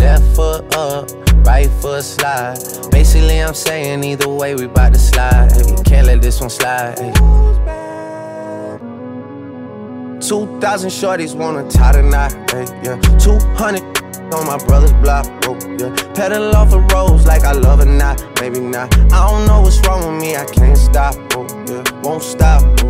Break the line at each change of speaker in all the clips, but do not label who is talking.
left foot up, right foot slide. Basically, I'm saying either way we bout to slide. Hey, can't let this one slide. Hey. 2,000 shorties wanna tie the knot, hey, yeah. 200 on my brother's block, oh, yeah. Pedal off a rose like I love or not, maybe not. I don't know what's wrong with me, I can't stop, oh, yeah. Won't stop, oh,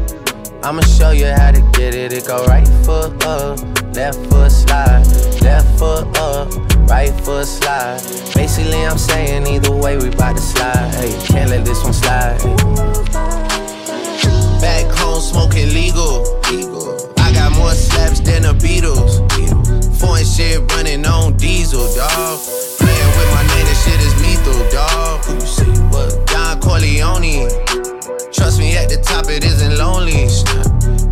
I'ma show you how to get it. It go right foot up, left foot slide, left foot up, right foot slide. Basically, I'm saying either way we bout to slide. Hey, can't let this one slide. Hey. Back home smoking legal. I got more slaps than the Beatles. Foreign shit running on diesel, dog. Playing with my name, this shit is lethal, dog. Don Corleone. Trust me, at the top it isn't lonely.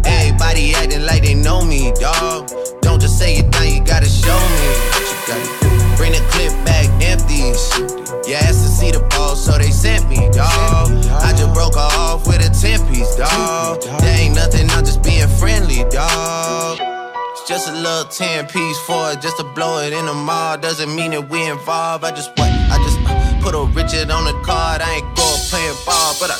Everybody acting like they know me, dog. Don't just say it down, you gotta show me. Bring the clip back empty. You asked to see the ball, so they sent me, dog. I just broke her off with a 10 piece, dog. There ain't nothing, I'm just being friendly, dog. It's just a little 10 piece for it, just to blow it in the mall. Doesn't mean that we involved. I just what? I just uh, put a Richard on the card. I ain't going playing ball, but I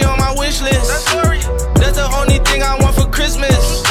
wish list. That's That's the only thing I want for Christmas.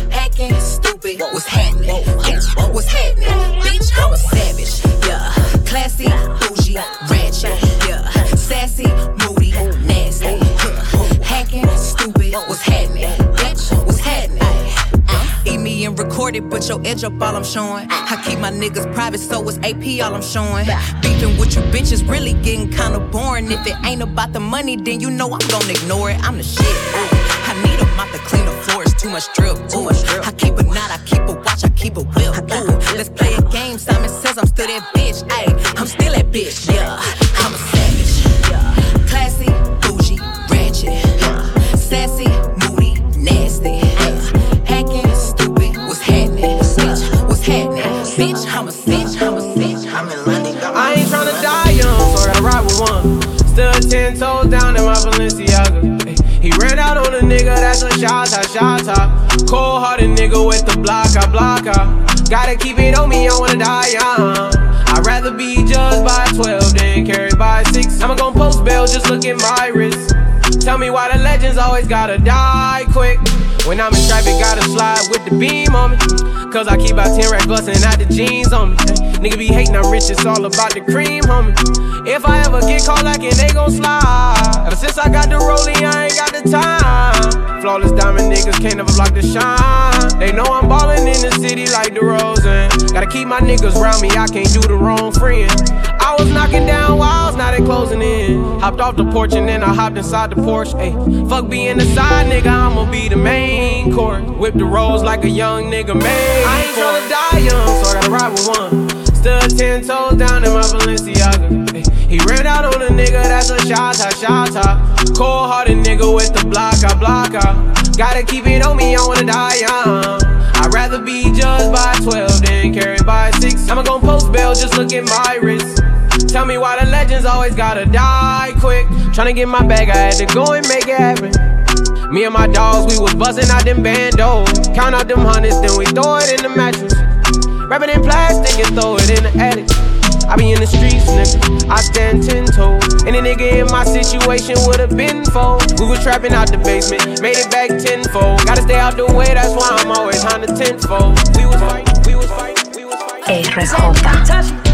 Hacking, stupid. What's happening? Bitch, what's happening? Bitch, I'm a savage. Yeah. Classy, bougie, ratchet. Yeah. Sassy, moody, nasty. Hacking, stupid. What's happening? Bitch, what's happening? Uh-huh. Eat me and record it, but your edge up all I'm showing. I keep my niggas private, so it's AP all I'm showing. Beefing with you bitches really getting kinda boring. If it ain't about the money, then you know I'm gonna ignore it. I'm the shit too much drip. Too much drip. I keep a knot, I keep a watch, I keep a whip. Ooh. Let's play a game. Simon says I'm still that bitch. Ayy, I'm still that bitch. Yeah, I'm a savage. Yeah.
Classy, bougie, ratchet. Yeah. Sassy, moody, nasty. Yeah. Hacking, stupid. What's happening? Bitch, what's happening? Bitch, I'm a
bitch, I'm a bitch. I'm in London.
I ain't tryna die young, so I ride with one. Still ten toes down in my Valencia nigga, that's a shot, shot, shot. Cold hearted nigga with the block, I block, I. Gotta keep it on me, I wanna die young. I'd rather be judged by 12 than carried by 6. I'ma gon' post bail, just look at my wrist. Tell me why the legends always gotta die quick. When I'm in traffic, gotta slide with the beam on me. Cause I keep about 10 racks bustin' out the jeans on me. Nigga be hating, I'm rich, it's all about the cream, homie. If I ever get caught like it, they gon' slide. Ever since I got the rollie, I ain't got the time. Flawless diamond niggas can't never block the shine. They know I'm ballin' in the city like DeRozan. Gotta keep my niggas round me, I can't do the wrong friend. I was knocking down walls, now they closing in. Hopped off the porch and then I hopped inside the Porsche. Ayy, fuck being the side nigga, I'ma be the main court. Whip the rolls like a young nigga made. I ain't tryna die young, so I gotta ride with one. Stood ten toes down in my Balenciaga. He ran out on a nigga, that's a shot, shot. Cold hearted nigga with the block, I block. Gotta keep it on me, I wanna die young. I'd rather be judged by 12 than carried by 6. I'ma gon' post bail, just look at my wrist. Tell me why the legends always gotta die quick. Tryna get my bag, I had to go and make it happen. Me and my dogs, we was buzzing out them bandos. Count out them hundreds, then we throw it in the mattress. Wrap it in plastic and throw it in the attic. I be in the streets, nigga. I stand ten toes. Any nigga in my situation would've been fold. We was trapping out the basement, made it back tenfold. Gotta stay out the way, that's why I'm always on the tenfold. We was fighting, we was fighting, we was fighting.
RJ.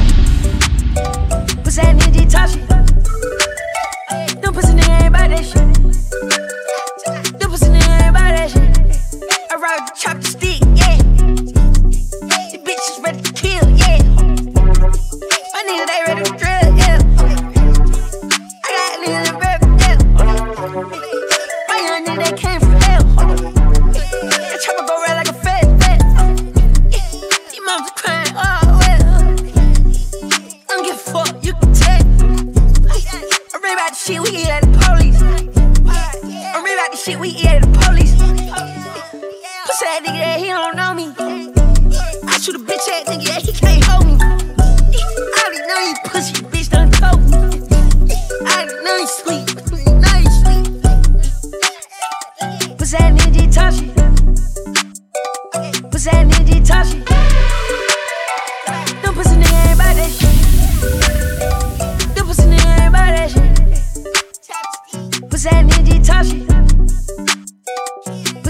Shit we eat at the police. I read about the shit we eat at the police. Pussy that nigga that he don't know me.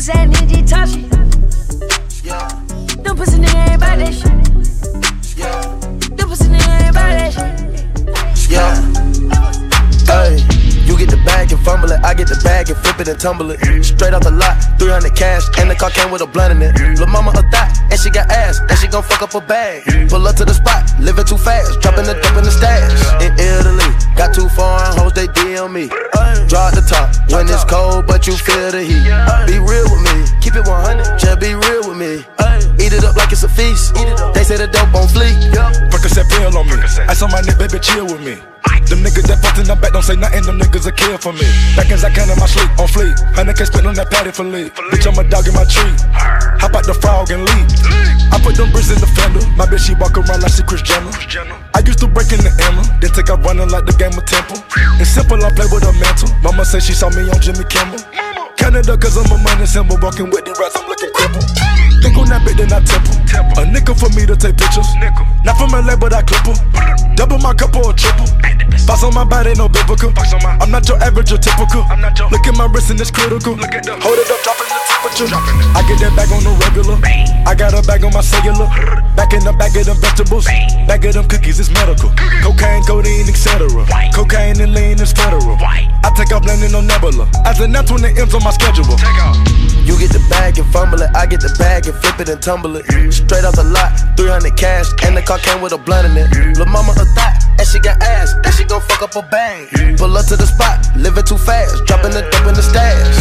Pussy that
flip it and tumble it. Straight off the lot, 300 cash, and the car came with a blunt in it. Lil' mama a thot, and she got ass, and she gon' fuck up a bag. Pull up to the spot, living too fast, dropping the dope in the stash. In Italy, got too foreign hoes, they DM me. Draw the top when it's cold, but you feel the heat. Be real with me, keep it 100, just be real with me. Eat it up like it's a feast. They say the dope on fleek.
Percocet pill on me. I saw my nigga, baby, chill with me. Them niggas that fucked in the back don't say nothing, them niggas a kill for me. Back as I can in my sleep, on fleek. Hundred K spent on that patty for lead. Bitch, I'm a dog in my tree. Hop out the frog and leave. I put them bricks in the fender. My bitch, she walk around like she Chris Jenner. I used to break in the Emma, then take off running like the game of Temple. It's simple, I play with a mantle. Mama said she saw me on Jimmy Kimmel. Canada, cause I'm a money symbol. Walking with the rats, I'm looking crippled. Think on that bit, then I temple. A nickel for me to take pictures. Not from LA, but I clip 'em. Double my cup or a triple. Box on my body, no biblical. I'm not your average or typical. Look at my wrist and it's critical. Hold it up, dropping the temperature. I get that bag on the regular. I got a bag on my cellular. Back in the bag of them vegetables. Bag of them cookies, it's medical. Cocaine, codeine, etc. Cocaine and lean is federal. I take off landing on Nebula. As an that's when it ends on my schedule.
You get the bag and fumble it, I get the bag and flip it and tumble it. Straight off the lot, 300 cash, and the car came with a blunt in it. Lil' mama a thot, and she got ass, and she gon' fuck up a bag. Pull up to the spot, living too fast, dropping the dope in the stash.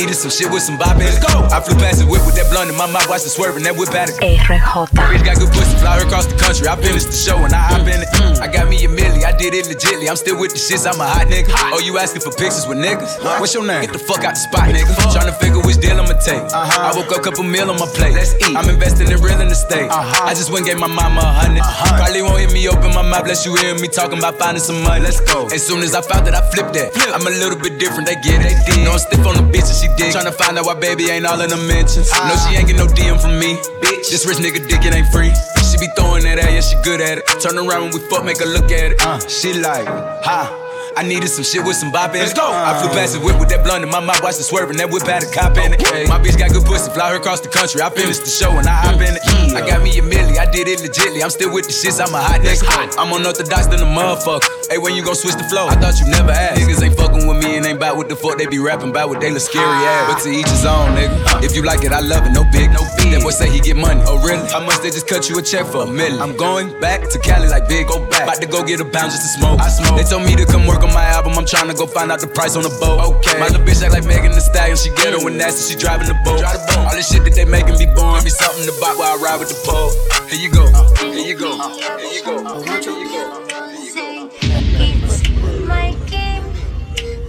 Needed some shit with some bop in it. Let's go. I flew past the whip with that blunt in my mouth, watched it swerving, that whip at it.
RJ.
Bitch got good pussy, fly her across the country. I finished the show and I hop in it. Mm. I got me a milli, I did it legitly. I'm still with the shits, I'm a hot nigga. Oh, you asking for pictures with niggas? What's your name? Get the fuck out the spot, nigga. Tryna figure which deal I'ma take. Uh-huh. I woke up, a couple meal on my plate. Let's eat. I'm investing in real estate. Uh-huh. I just went gave my mama a 100 Probably won't hear me open my mouth, bless you hear me talking about finding some money. Let's go. As soon as I found that, I flipped that. I'm a little bit different, they get it. They know I'm stiff on the bitch and she dig. Tryna find out why baby ain't all in the mentions. No, she ain't get no DM from me. Bitch, this rich nigga dick, it ain't free. She be throwing that at, yeah, she good at it. Turn around when we fuck, make her look at it. Uh, she like, ha. I needed some shit with some bop in it. Let's go. I flew past the whip with that blunt in my mouth, watched it swerving. That whip had a cop in it. My bitch got good pussy, fly her across the country. I finished the show and I hop in it. I got me a milli, I did it legitly. I'm still with the shits, I'm a hot nigga. I'm unorthodox than a motherfucker. Hey, when you gon' switch the flow? I thought you never asked. Niggas ain't fucking with me and ain't bout what the fuck they be rapping about what they look scary ass. Ah. But to each his own, nigga. If you like it, I love it. No big, no big. That boy say he get money. Oh really? How much they just cut you a check for a million? I'm going back to Cali like big. Go back. About to go get a pound just to smoke. I smoke. They told me to come work on my album. I'm trying to go find out the price on the boat. Okay. My little bitch act like Megan the Stallion. She get her when nasty. She driving the boat. Drive the boat. All this shit that they making me born. Be something to buy while I ride with the pole. Here you go. Here you go. Here you go. Here you go.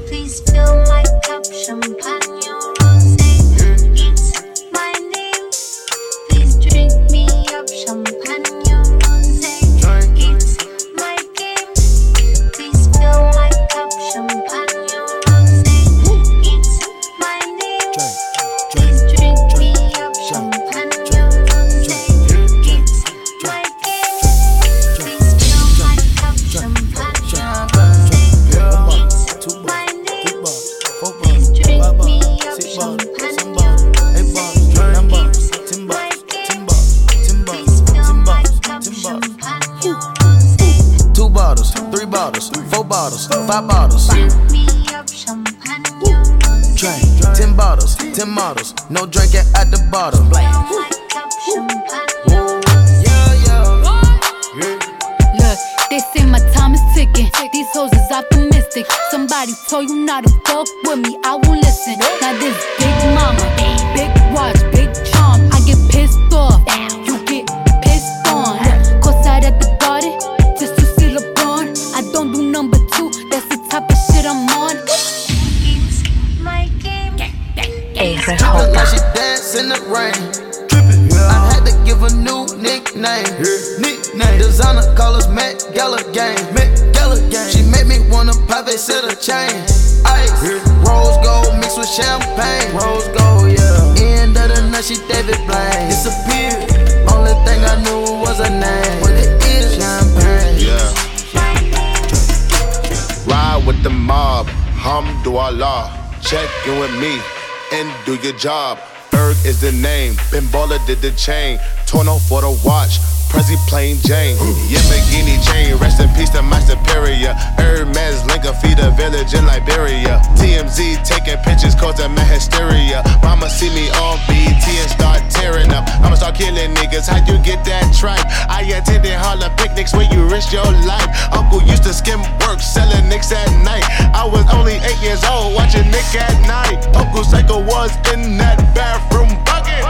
Please fill my
five bottles.
Drink me up, champagne
ten bottles, ten models. No drinking at the bottom.
Fill my cup, champagne rosé.
Yeah, yeah.
Look, they say my time is ticking. These hoes is optimistic. Somebody told you not to fuck with me, I won't listen. Now this big mama,
Hamdulillah. Check in with me and do your job. Berg is the name, Ben Baller did the chain. Torno for the watch, Prezi plain Jane. Yamagini chain, rest in peace to my superior. Hermes Lincoln feed a village in Liberia. TMZ taking pictures causing my hysteria. Mama see me on BT and start tearing up. I'ma start killing niggas. How you get that tripe? I attended Harlem picnics where you risk your life. Uncle used to skim work, selling nicks at night. I was only eight years old, watching Nick at night. Uncle Psycho was in that bathroom bucket.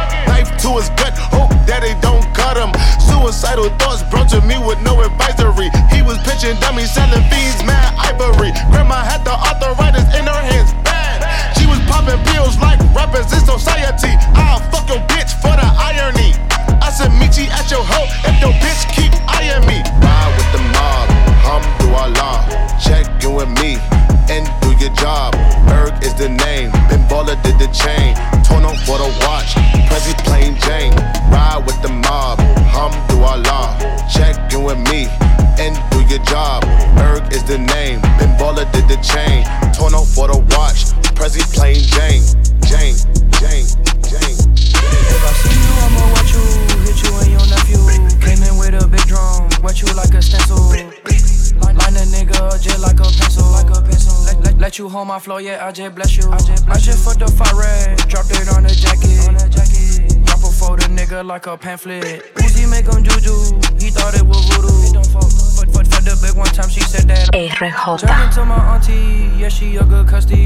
Selling fiends, mad ivory. Grandma had the arthritis in her hands, bad. She was popping pills like rappers in society. I'll fuck your bitch for the irony. I said, meet you at your hoe if your bitch keep eyeing me. Ride with the mob, Hamdulillah. Check in with me and do your job. Berg is the name, Ben did the chain. Torno for the watch, Prezi plain Jane. Ride with the mob, Hamdulillah. Check in with me and do your job. The name, Ben did the chain. Torno for the watch, Prezi plain Jane. Jane, Jane, Jane.
If I see you, I'ma watch you, hit you and your nephew. Came in with a big drum, wet you like a stencil. Line, a nigga just like a pencil, like a pencil. Let, let, let you hold my flow, yeah, I just bless you. I just, I just fucked the fire like a pamphlet. Uzi make him juju, he thought it was voodoo. It don't fuck, fuck, fuck, fuck the big one time, she said that.
RJ.
Turning to my auntie, yeah, she a good custody.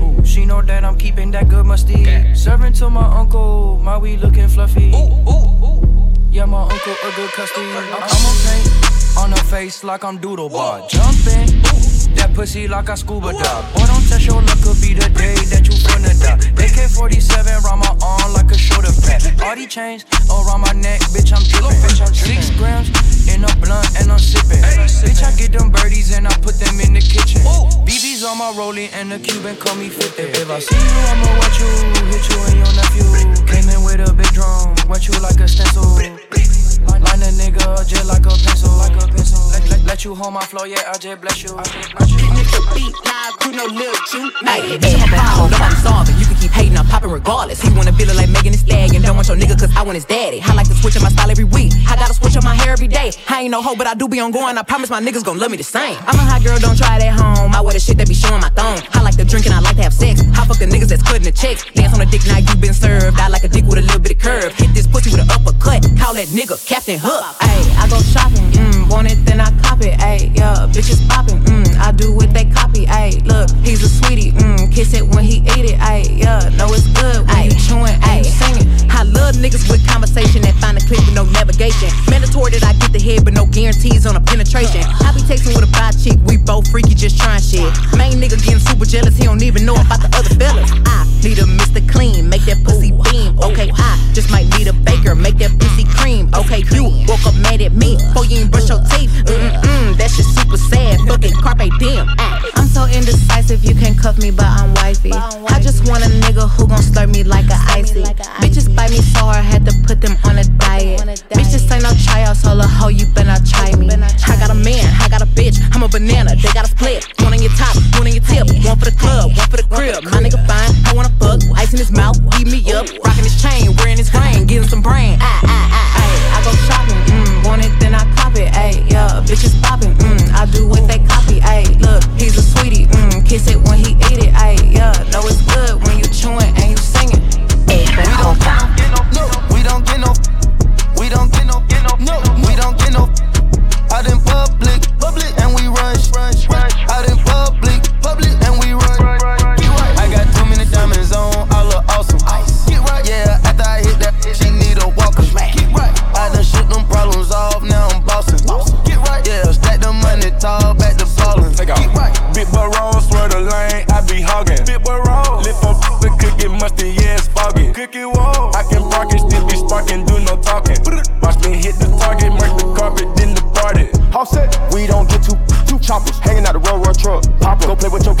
Ooh, she know that I'm keeping that good musty. Serving to my uncle, my weed looking fluffy. Ooh, ooh, ooh. Yeah, my uncle a good custody. I'ma paint on her face like I'm doodle bar. Jumping. That pussy like I scuba dive. Boy, don't test your luck, could be the day that you finna die. AK 47 round my arm like a shoulder pad. All these chains around my neck, bitch, I'm dripping. Six grams in a blunt and I'm sipping. Bitch, I get them birdies and I put them in the kitchen. BB's on my rollie and the Cuban call me 50. If I see you, I'ma watch you, hit you hold my flow, yeah, I just bless you. I just bless you.
beat live, crew no lil' Jew. Hey, bitch, I'm a problem, nobody solving. You can keep hating, I'm popping regardless. He wanna feel it like Megan Thee Stallion. Don't want your nigga, cause I want his daddy. I like to switch up my style every week. I gotta switch up my hair every day. I ain't no hoe, but I do be on going. I promise my niggas gon' love me the same. I'm a hot girl, don't try it at home. I wear the shit that be showing my thong. I like to drink and I like to have sex. I fuck the niggas that's cutting the checks. Dance on a dick, now you been served. I like a dick with a little bit of curve. Hit this pussy with an uppercut. Call that nigga Captain Hook. Ayy, I go shopping, mm, want it, then I cop it. Ayy, yeah, bitches popping, mm, I do what they copy. Ayy, look, he's a sweetie, mm, kiss it when he eat it. Ayy, yeah, know it's good when you chewing, ayy, singing. I love niggas with conversation that find a clip with no navigation. Mandatory that I get the head, but no guarantees on a penetration. I be texting with a bi chick, we both freaky, just trying shit. Main nigga getting super jealous, he don't even know about the other fellas. I need a Mr. Clean, make that pussy beam. Okay, I just might need a baker, make that pussy cream. Okay, you woke up mad at me, before you ain't brush your teeth. Mm-mm, that shit super sad, fucking carpe diem. Ah. I'm so indecisive, you can cuff me, but I'm wifey. I just want a nigga who gon' slurp me like a icy. Bitches bite so hard, had to put them on a diet. Bitch, this ain't no tryouts, so a hoe, you better not try me. I got a man, I got a bitch, I'm a banana, they got a split. One on your top, one on your tip, one for the club, one for the crib. My nigga fine, I wanna fuck, ice in his mouth, eat me up, rocking his chain, wearing his ring, getting some brain. I, I, I, ayy, I go shopping, mm, want it, then I cop it, ayy, yeah, bitches
choppers hanging out the road, road truck. Pop go play with your